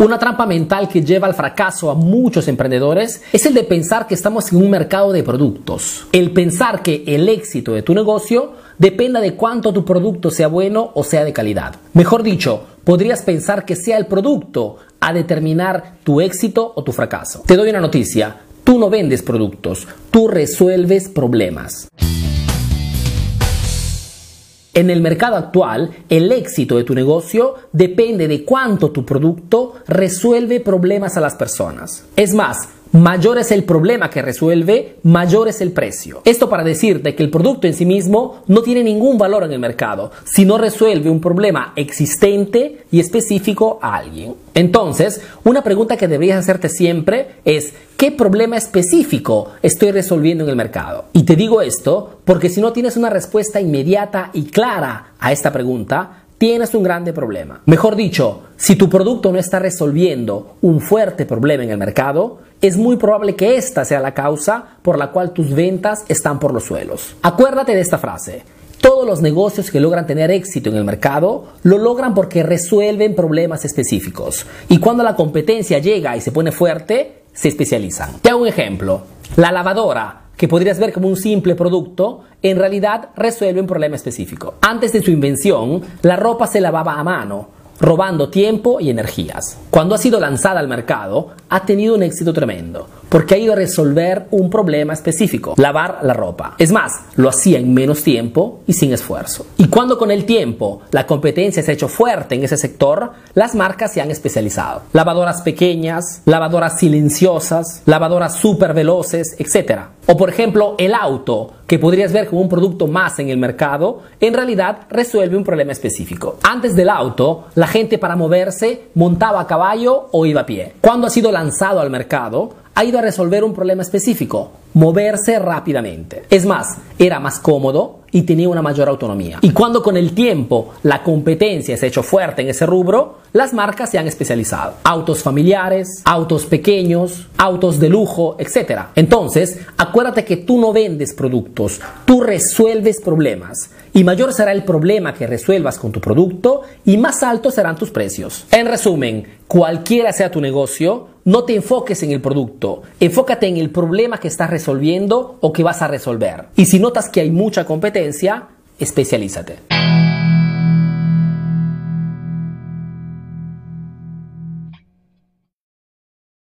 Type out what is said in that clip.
Una trampa mental que lleva al fracaso a muchos emprendedores es el de pensar que estamos en un mercado de productos. El pensar que el éxito de tu negocio dependa de cuánto tu producto sea bueno o sea de calidad. Mejor dicho, podrías pensar que sea el producto a determinar tu éxito o tu fracaso. Te doy una noticia, tú no vendes productos, tú resuelves problemas. En el mercado actual, el éxito de tu negocio depende de cuánto tu producto resuelve problemas a las personas. Es más, mayor es el problema que resuelve, mayor es el precio. Esto para decirte que el producto en sí mismo no tiene ningún valor en el mercado si no resuelve un problema existente y específico a alguien. Entonces, una pregunta que deberías hacerte siempre es ¿qué problema específico estoy resolviendo en el mercado? Y te digo esto porque si no tienes una respuesta inmediata y clara a esta pregunta, tienes un grande problema. Mejor dicho, si tu producto no está resolviendo un fuerte problema en el mercado, es muy probable que esta sea la causa por la cual tus ventas están por los suelos. Acuérdate de esta frase. Todos los negocios que logran tener éxito en el mercado lo logran porque resuelven problemas específicos. Y cuando la competencia llega y se pone fuerte, se especializan. Te hago un ejemplo. La lavadora que podrías ver como un simple producto, en realidad resuelve un problema específico. Antes de su invención, la ropa se lavaba a mano, robando tiempo y energías. Cuando ha sido lanzada al mercado, ha tenido un éxito tremendo porque ha ido a resolver un problema específico, lavar la ropa. Es más, lo hacía en menos tiempo y sin esfuerzo. Y cuando con el tiempo la competencia se ha hecho fuerte en ese sector, las marcas se han especializado. Lavadoras pequeñas, lavadoras silenciosas, lavadoras súper veloces, etc. O por ejemplo, el auto, que podrías ver como un producto más en el mercado, en realidad resuelve un problema específico. Antes del auto, la gente para moverse montaba a caballo o iba a pie. Cuando ha sido lanzado al mercado, ha ido a resolver un problema específico, moverse rápidamente. Es más, era más cómodo y tenía una mayor autonomía. Y cuando con el tiempo la competencia se ha hecho fuerte en ese rubro, las marcas se han especializado. Autos familiares, autos pequeños, autos de lujo, etc. Entonces, acuérdate que tú no vendes productos, tú resuelves problemas. Y mayor será el problema que resuelvas con tu producto y más altos serán tus precios. En resumen, cualquiera sea tu negocio, no te enfoques en el producto, enfócate en el problema que estás resolviendo o que vas a resolver. Y si notas que hay mucha competencia, especialízate.